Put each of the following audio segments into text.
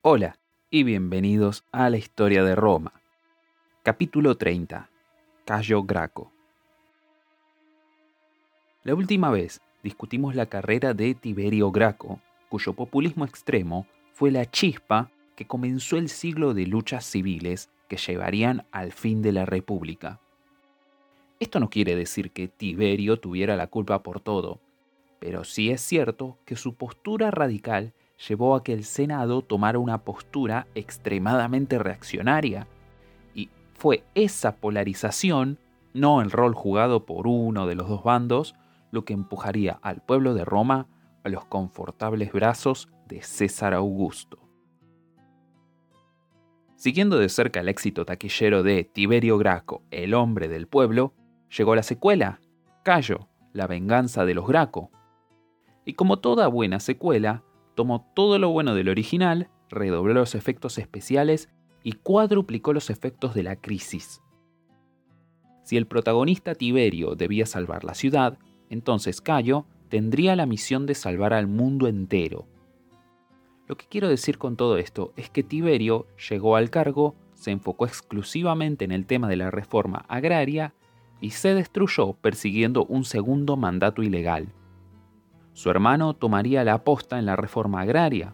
Hola y bienvenidos a la historia de Roma. Capítulo 30. Cayo Graco. La última vez discutimos la carrera de Tiberio Graco, cuyo populismo extremo fue la chispa que comenzó el siglo de luchas civiles que llevarían al fin de la República. Esto no quiere decir que Tiberio tuviera la culpa por todo, pero sí es cierto que su postura radical llevó a que el Senado tomara una postura extremadamente reaccionaria. Y fue esa polarización, no el rol jugado por uno de los dos bandos, lo que empujaría al pueblo de Roma a los confortables brazos de César Augusto. Siguiendo de cerca el éxito taquillero de Tiberio Graco, el hombre del pueblo, llegó la secuela, Cayo, la venganza de los Graco. Y como toda buena secuela, tomó todo lo bueno del original, redobló los efectos especiales y cuadruplicó los efectos de la crisis. Si el protagonista Tiberio debía salvar la ciudad, entonces Cayo tendría la misión de salvar al mundo entero. Lo que quiero decir con todo esto es que Tiberio llegó al cargo, se enfocó exclusivamente en el tema de la reforma agraria y se destruyó persiguiendo un segundo mandato ilegal. Su hermano tomaría la aposta en la reforma agraria,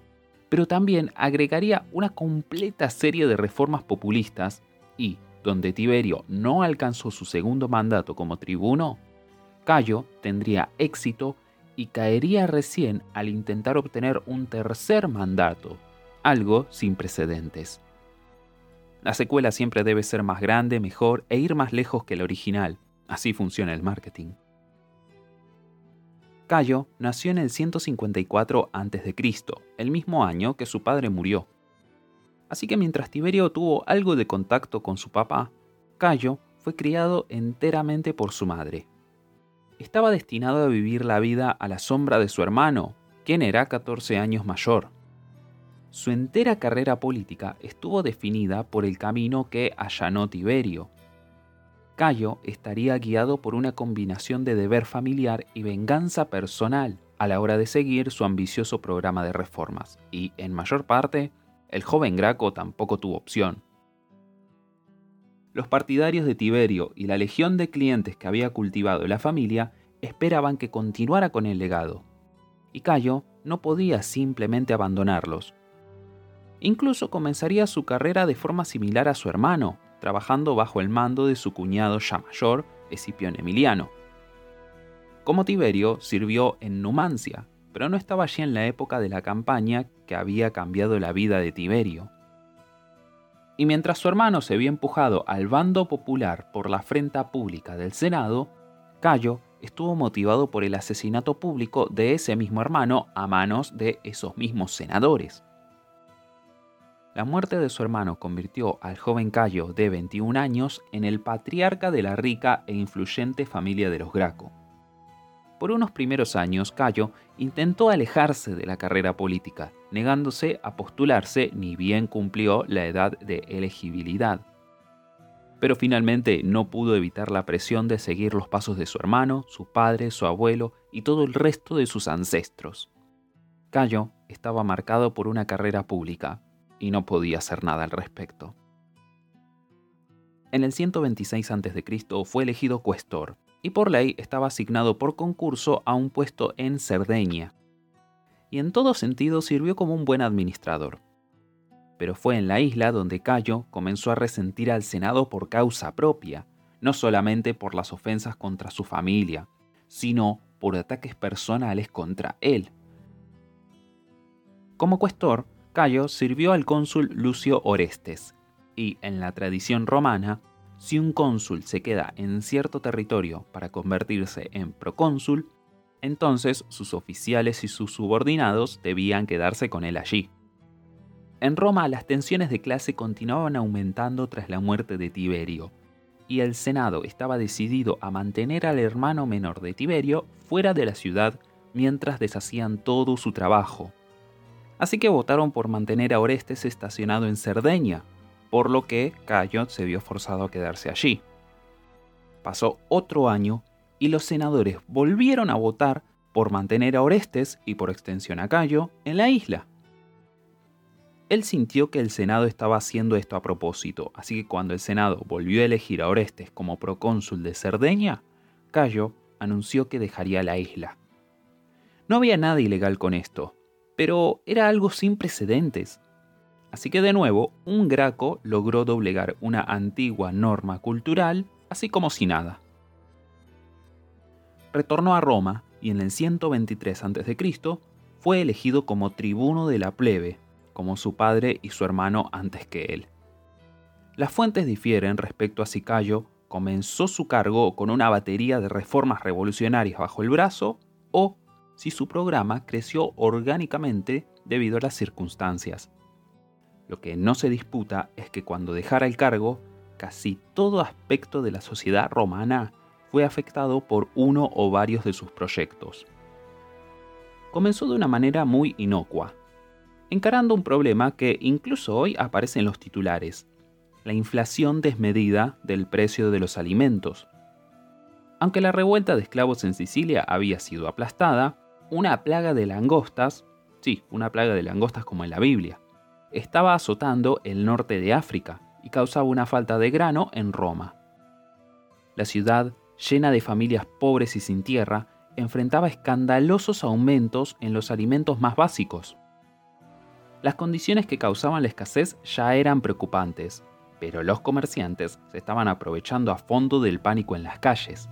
pero también agregaría una completa serie de reformas populistas y, donde Tiberio no alcanzó su segundo mandato como tribuno, Cayo tendría éxito y caería recién al intentar obtener un tercer mandato, algo sin precedentes. La secuela siempre debe ser más grande, mejor e ir más lejos que el original. Así funciona el marketing. Cayo nació en el 154 a.C., el mismo año que su padre murió. Así que mientras Tiberio tuvo algo de contacto con su papá, Cayo fue criado enteramente por su madre. Estaba destinado a vivir la vida a la sombra de su hermano, quien era 14 años mayor. Su entera carrera política estuvo definida por el camino que allanó Tiberio, Cayo estaría guiado por una combinación de deber familiar y venganza personal a la hora de seguir su ambicioso programa de reformas, y en mayor parte, el joven Graco tampoco tuvo opción. Los partidarios de Tiberio y la legión de clientes que había cultivado la familia esperaban que continuara con el legado, y Cayo no podía simplemente abandonarlos. Incluso comenzaría su carrera de forma similar a su hermano, trabajando bajo el mando de su cuñado ya mayor, Escipión Emiliano. Como Tiberio, sirvió en Numancia, pero no estaba allí en la época de la campaña que había cambiado la vida de Tiberio. Y mientras su hermano se vio empujado al bando popular por la afrenta pública del Senado, Cayo estuvo motivado por el asesinato público de ese mismo hermano a manos de esos mismos senadores. La muerte de su hermano convirtió al joven Cayo de 21 años en el patriarca de la rica e influyente familia de los Graco. Por unos primeros años, Cayo intentó alejarse de la carrera política, negándose a postularse ni bien cumplió la edad de elegibilidad. Pero finalmente no pudo evitar la presión de seguir los pasos de su hermano, su padre, su abuelo y todo el resto de sus ancestros. Cayo estaba marcado por una carrera pública, y no podía hacer nada al respecto. En el 126 a.C. fue elegido cuestor y por ley estaba asignado por concurso a un puesto en Cerdeña. Y en todo sentido sirvió como un buen administrador. Pero fue en la isla donde Cayo comenzó a resentir al Senado por causa propia, no solamente por las ofensas contra su familia, sino por ataques personales contra él. Como cuestor, Cayo sirvió al cónsul Lucio Orestes, y en la tradición romana, si un cónsul se queda en cierto territorio para convertirse en procónsul, entonces sus oficiales y sus subordinados debían quedarse con él allí. En Roma las tensiones de clase continuaban aumentando tras la muerte de Tiberio, y el Senado estaba decidido a mantener al hermano menor de Tiberio fuera de la ciudad mientras deshacían todo su trabajo, así que votaron por mantener a Orestes estacionado en Cerdeña, por lo que Cayo se vio forzado a quedarse allí. Pasó otro año y los senadores volvieron a votar por mantener a Orestes y por extensión a Cayo en la isla. él sintió que el Senado estaba haciendo esto a propósito, así que cuando el Senado volvió a elegir a Orestes como procónsul de Cerdeña, Cayo anunció que dejaría la isla. No había nada ilegal con esto, pero era algo sin precedentes. Así que de nuevo, un Graco logró doblegar una antigua norma cultural, así como si nada. Retornó a Roma y en el 123 a.C. fue elegido como tribuno de la plebe, como su padre y su hermano antes que él. Las fuentes difieren respecto a si Cayo comenzó su cargo con una batería de reformas revolucionarias bajo el brazo o si su programa creció orgánicamente debido a las circunstancias. Lo que no se disputa es que cuando dejara el cargo, casi todo aspecto de la sociedad romana fue afectado por uno o varios de sus proyectos. Comenzó de una manera muy inocua, encarando un problema que incluso hoy aparece en los titulares, la inflación desmedida del precio de los alimentos. Aunque la revuelta de esclavos en Sicilia había sido aplastada, una plaga de langostas, sí, una plaga de langostas como en la Biblia, estaba azotando el norte de África y causaba una falta de grano en Roma. La ciudad, llena de familias pobres y sin tierra, enfrentaba escandalosos aumentos en los alimentos más básicos. Las condiciones que causaban la escasez ya eran preocupantes, pero los comerciantes se estaban aprovechando a fondo del pánico en las calles.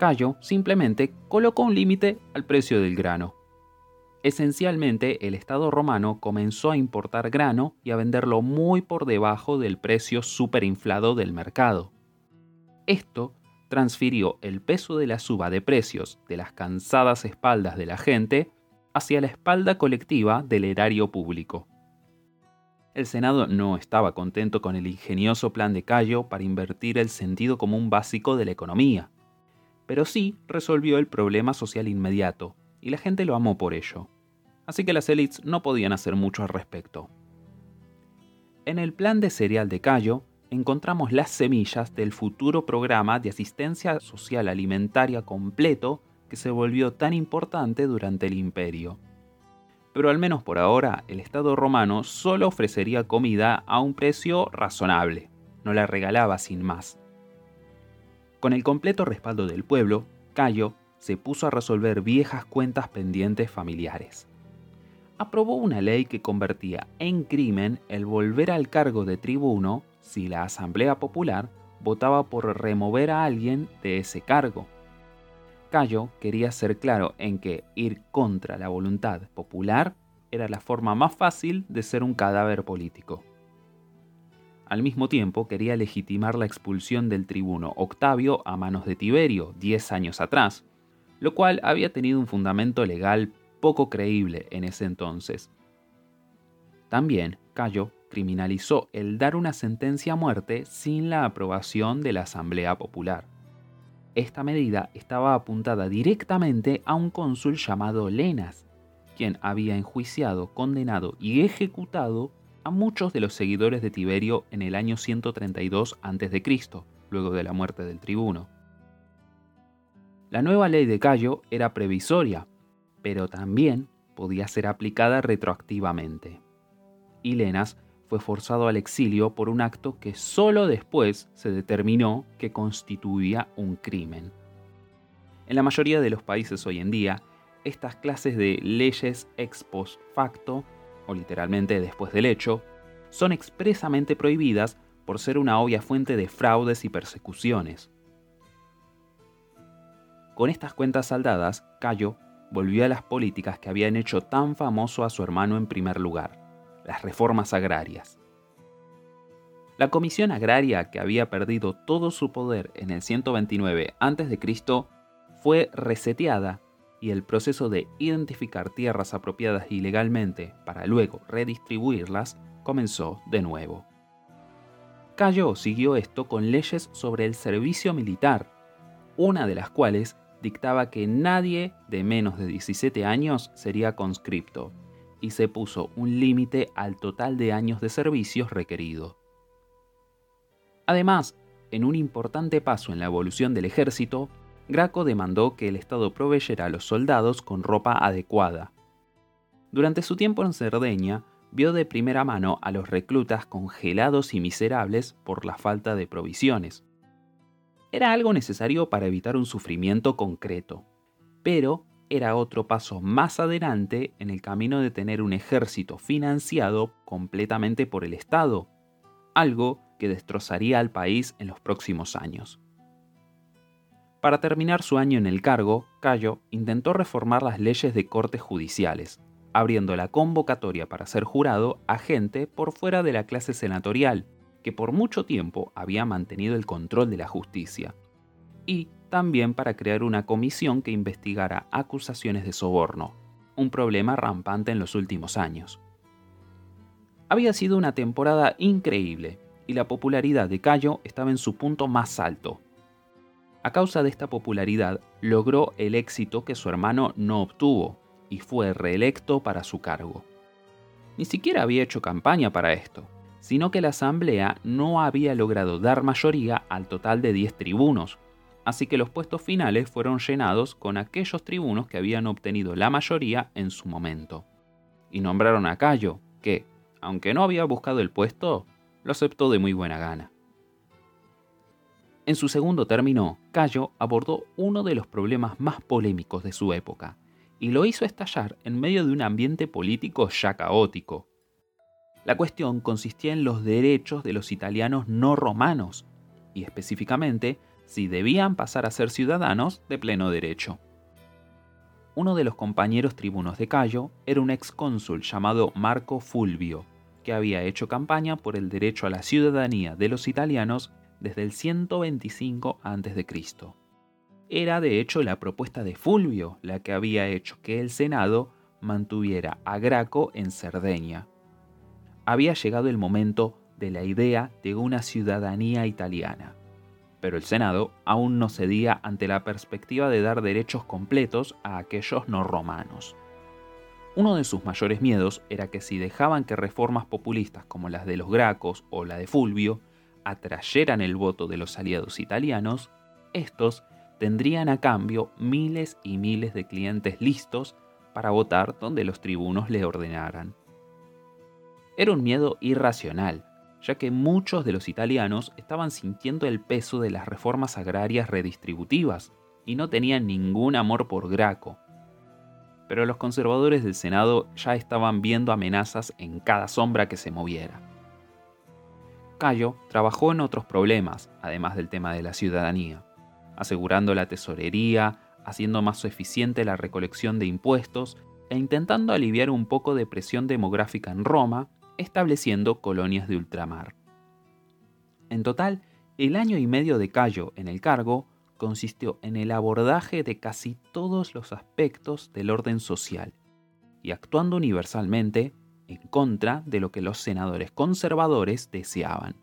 Cayo simplemente colocó un límite al precio del grano. Esencialmente, el Estado romano comenzó a importar grano y a venderlo muy por debajo del precio superinflado del mercado. Esto transfirió el peso de la suba de precios de las cansadas espaldas de la gente hacia la espalda colectiva del erario público. El Senado no estaba contento con el ingenioso plan de Cayo para invertir el sentido común básico de la economía, pero sí resolvió el problema social inmediato, y la gente lo amó por ello. Así que las élites no podían hacer mucho al respecto. En el plan de cereal de Cayo encontramos las semillas del futuro programa de asistencia social alimentaria completo que se volvió tan importante durante el imperio. Pero al menos por ahora, el Estado romano solo ofrecería comida a un precio razonable, no la regalaba sin más. Con el completo respaldo del pueblo, Cayo se puso a resolver viejas cuentas pendientes familiares. Aprobó una ley que convertía en crimen el volver al cargo de tribuno si la Asamblea Popular votaba por remover a alguien de ese cargo. Cayo quería ser claro en que ir contra la voluntad popular era la forma más fácil de ser un cadáver político. Al mismo tiempo quería legitimar la expulsión del tribuno Octavio a manos de Tiberio 10 años atrás, lo cual había tenido un fundamento legal poco creíble en ese entonces. También Cayo criminalizó el dar una sentencia a muerte sin la aprobación de la Asamblea Popular. Esta medida estaba apuntada directamente a un cónsul llamado Lenas, quien había enjuiciado, condenado y ejecutado a muchos de los seguidores de Tiberio en el año 132 a.C., luego de la muerte del tribuno. La nueva ley de Cayo era previsoria, pero también podía ser aplicada retroactivamente. Y Lenas fue forzado al exilio por un acto que solo después se determinó que constituía un crimen. En la mayoría de los países hoy en día, estas clases de leyes ex post facto, o literalmente después del hecho, son expresamente prohibidas por ser una obvia fuente de fraudes y persecuciones. Con estas cuentas saldadas, Cayo volvió a las políticas que habían hecho tan famoso a su hermano en primer lugar las reformas agrarias. La Comisión Agraria, que había perdido todo su poder en el 129 a.C., fue reseteada y el proceso de identificar tierras apropiadas ilegalmente para luego redistribuirlas comenzó de nuevo. Cayo siguió esto con leyes sobre el servicio militar, una de las cuales dictaba que nadie de menos de 17 años sería conscripto, y se puso un límite al total de años de servicios requerido. Además, en un importante paso en la evolución del ejército, Graco demandó que el Estado proveyera a los soldados con ropa adecuada. Durante su tiempo en Cerdeña, vio de primera mano a los reclutas congelados y miserables por la falta de provisiones. Era algo necesario para evitar un sufrimiento concreto, pero era otro paso más adelante en el camino de tener un ejército financiado completamente por el Estado, algo que destrozaría al país en los próximos años. Para terminar su año en el cargo, Cayo intentó reformar las leyes de cortes judiciales, abriendo la convocatoria para ser jurado a gente por fuera de la clase senatorial, que por mucho tiempo había mantenido el control de la justicia, y también para crear una comisión que investigara acusaciones de soborno, un problema rampante en los últimos años. Había sido una temporada increíble y la popularidad de Cayo estaba en su punto más alto. A causa de esta popularidad, logró el éxito que su hermano no obtuvo, y fue reelecto para su cargo. Ni siquiera había hecho campaña para esto, sino que la Asamblea no había logrado dar mayoría al total de 10 tribunos, así que los puestos finales fueron llenados con aquellos tribunos que habían obtenido la mayoría en su momento. Y nombraron a Cayo, que, aunque no había buscado el puesto, lo aceptó de muy buena gana. En su segundo término, Cayo abordó uno de los problemas más polémicos de su época, y lo hizo estallar en medio de un ambiente político ya caótico. La cuestión consistía en los derechos de los italianos no romanos, y específicamente si debían pasar a ser ciudadanos de pleno derecho. Uno de los compañeros tribunos de Cayo era un excónsul llamado Marco Fulvio, que había hecho campaña por el derecho a la ciudadanía de los italianos desde el 125 a.C era de hecho la propuesta de Fulvio la que había hecho que el Senado mantuviera a Graco en Cerdeña. Había llegado el momento de la idea de una ciudadanía italiana, pero el Senado aún no cedía ante la perspectiva de dar derechos completos a aquellos no romanos. Uno de sus mayores miedos era que si dejaban que reformas populistas como las de los Gracos o la de Fulvio atrayeran el voto de los aliados italianos, estos tendrían a cambio miles y miles de clientes listos para votar donde los tribunos le ordenaran. Era un miedo irracional, ya que muchos de los italianos estaban sintiendo el peso de las reformas agrarias redistributivas y no tenían ningún amor por Graco. Pero los conservadores del Senado ya estaban viendo amenazas en cada sombra que se moviera. Cayo trabajó en otros problemas, además del tema de la ciudadanía asegurando la tesorería, haciendo más eficiente la recolección de impuestos e intentando aliviar un poco de presión demográfica en Roma, estableciendo colonias de ultramar. En total, el año y medio de Cayo en el cargo consistió en el abordaje de casi todos los aspectos del orden social y actuando universalmente en contra de lo que los senadores conservadores deseaban.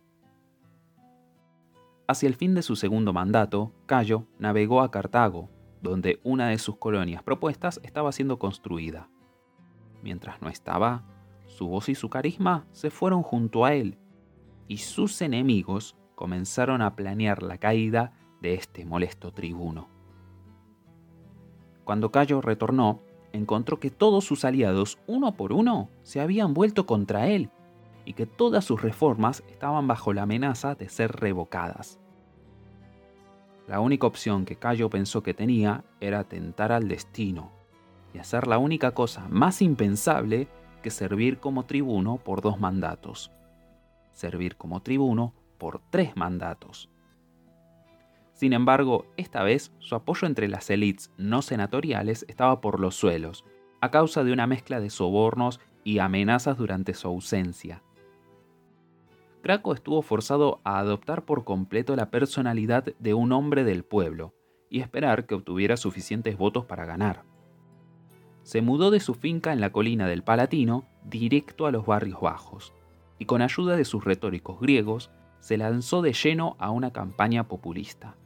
Hacia el fin de su segundo mandato, Cayo navegó a Cartago, donde una de sus colonias propuestas estaba siendo construida. Mientras no estaba, su voz y su carisma se fueron junto a él, y sus enemigos comenzaron a planear la caída de este molesto tribuno. Cuando Cayo retornó, encontró que todos sus aliados, uno por uno, se habían vuelto contra él y que todas sus reformas estaban bajo la amenaza de ser revocadas. La única opción que Cayo pensó que tenía era tentar al destino y hacer la única cosa más impensable que servir como tribuno por dos mandatos. Servir como tribuno por tres mandatos. Sin embargo, esta vez su apoyo entre las élites no senatoriales estaba por los suelos, a causa de una mezcla de sobornos y amenazas durante su ausencia, Graco estuvo forzado a adoptar por completo la personalidad de un hombre del pueblo y esperar que obtuviera suficientes votos para ganar. Se mudó de su finca en la colina del Palatino directo a los barrios bajos, y con ayuda de sus retóricos griegos se lanzó de lleno a una campaña populista.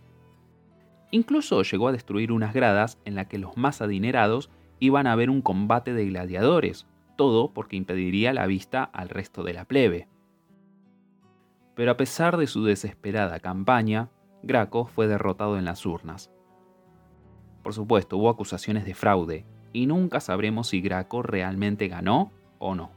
Incluso llegó a destruir unas gradas en las que los más adinerados iban a ver un combate de gladiadores, todo porque impediría la vista al resto de la plebe pero a pesar de su desesperada campaña, Graco fue derrotado en las urnas. Por supuesto, hubo acusaciones de fraude, y nunca sabremos si Graco realmente ganó o no.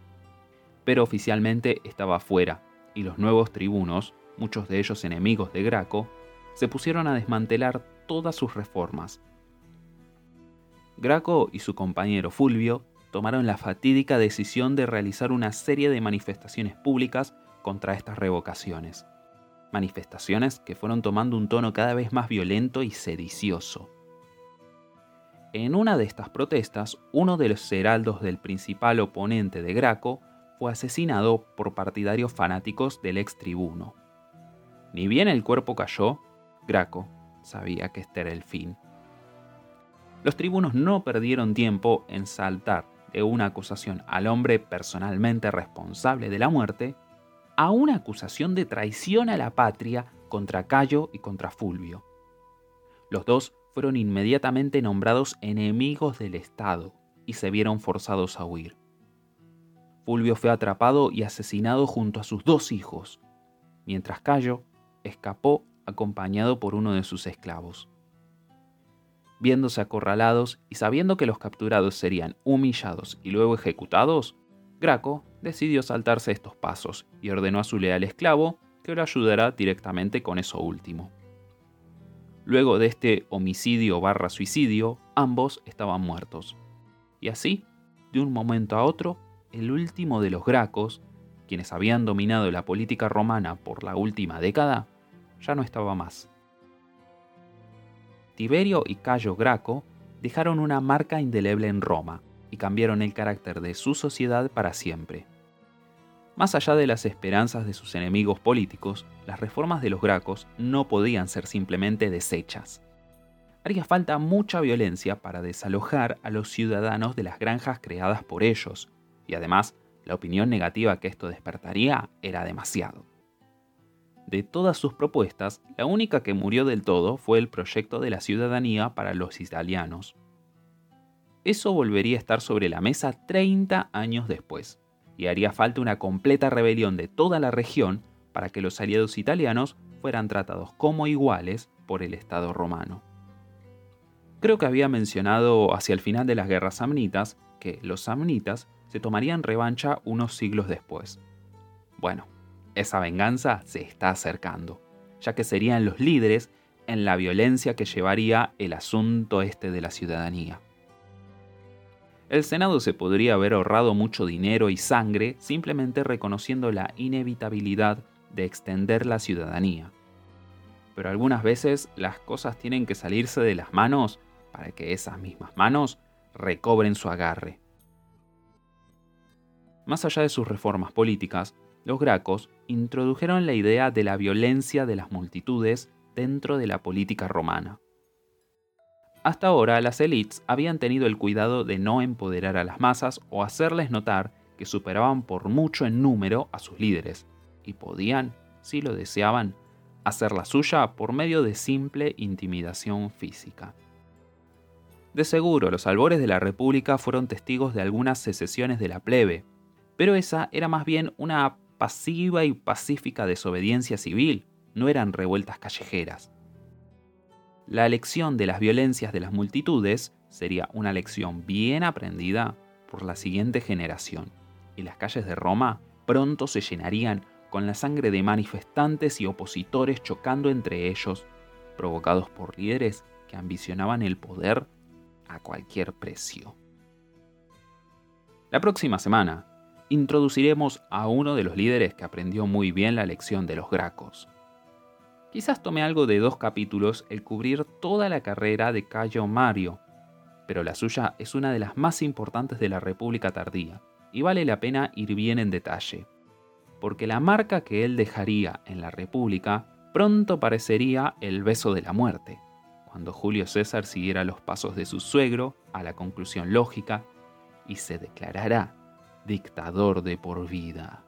pero oficialmente estaba fuera, y los nuevos tribunos, muchos de ellos enemigos de Graco, se pusieron a desmantelar todas sus reformas. Graco y su compañero Fulvio tomaron la fatídica decisión de realizar una serie de manifestaciones públicas contra estas revocaciones. Manifestaciones que fueron tomando un tono cada vez más violento y sedicioso. En una de estas protestas, uno de los heraldos del principal oponente de Graco fue asesinado por partidarios fanáticos del ex tribuno. Ni bien el cuerpo cayó, Graco sabía que este era el fin. Los tribunos no perdieron tiempo en saltar de una acusación al hombre personalmente responsable de la muerte a una acusación de traición a la patria contra Cayo y contra Fulvio. Los dos fueron inmediatamente nombrados enemigos del Estado y se vieron forzados a huir. Fulvio fue atrapado y asesinado junto a sus dos hijos, mientras Cayo escapó acompañado por uno de sus esclavos. Viéndose acorralados y sabiendo que los capturados serían humillados y luego ejecutados, Graco decidió saltarse estos pasos y ordenó a su leal esclavo que lo ayudara directamente con eso último. Luego de este homicidio barra suicidio, ambos estaban muertos. Y así, de un momento a otro, el último de los Gracos, quienes habían dominado la política romana por la última década, ya no estaba más. Tiberio y Cayo Graco dejaron una marca indeleble en Roma y cambiaron el carácter de su sociedad para siempre. Más allá de las esperanzas de sus enemigos políticos, las reformas de los Gracos no podían ser simplemente desechas. Haría falta mucha violencia para desalojar a los ciudadanos de las granjas creadas por ellos, y además la opinión negativa que esto despertaría era demasiado. De todas sus propuestas, la única que murió del todo fue el proyecto de la ciudadanía para los italianos. Eso volvería a estar sobre la mesa 30 años después, y haría falta una completa rebelión de toda la región para que los aliados italianos fueran tratados como iguales por el Estado romano. Creo que había mencionado hacia el final de las guerras samnitas que los samnitas se tomarían revancha unos siglos después. Bueno, esa venganza se está acercando, ya que serían los líderes en la violencia que llevaría el asunto este de la ciudadanía. El Senado se podría haber ahorrado mucho dinero y sangre simplemente reconociendo la inevitabilidad de extender la ciudadanía. Pero algunas veces las cosas tienen que salirse de las manos para que esas mismas manos recobren su agarre. Más allá de sus reformas políticas, los gracos introdujeron la idea de la violencia de las multitudes dentro de la política romana. Hasta ahora las élites habían tenido el cuidado de no empoderar a las masas o hacerles notar que superaban por mucho en número a sus líderes, y podían, si lo deseaban, hacer la suya por medio de simple intimidación física. De seguro, los albores de la República fueron testigos de algunas secesiones de la plebe, pero esa era más bien una pasiva y pacífica desobediencia civil, no eran revueltas callejeras. La lección de las violencias de las multitudes sería una lección bien aprendida por la siguiente generación, y las calles de Roma pronto se llenarían con la sangre de manifestantes y opositores chocando entre ellos, provocados por líderes que ambicionaban el poder a cualquier precio. La próxima semana introduciremos a uno de los líderes que aprendió muy bien la lección de los Gracos. Quizás tome algo de dos capítulos el cubrir toda la carrera de Cayo Mario, pero la suya es una de las más importantes de la República tardía, y vale la pena ir bien en detalle, porque la marca que él dejaría en la República pronto parecería el beso de la muerte, cuando Julio César siguiera los pasos de su suegro a la conclusión lógica y se declarará dictador de por vida.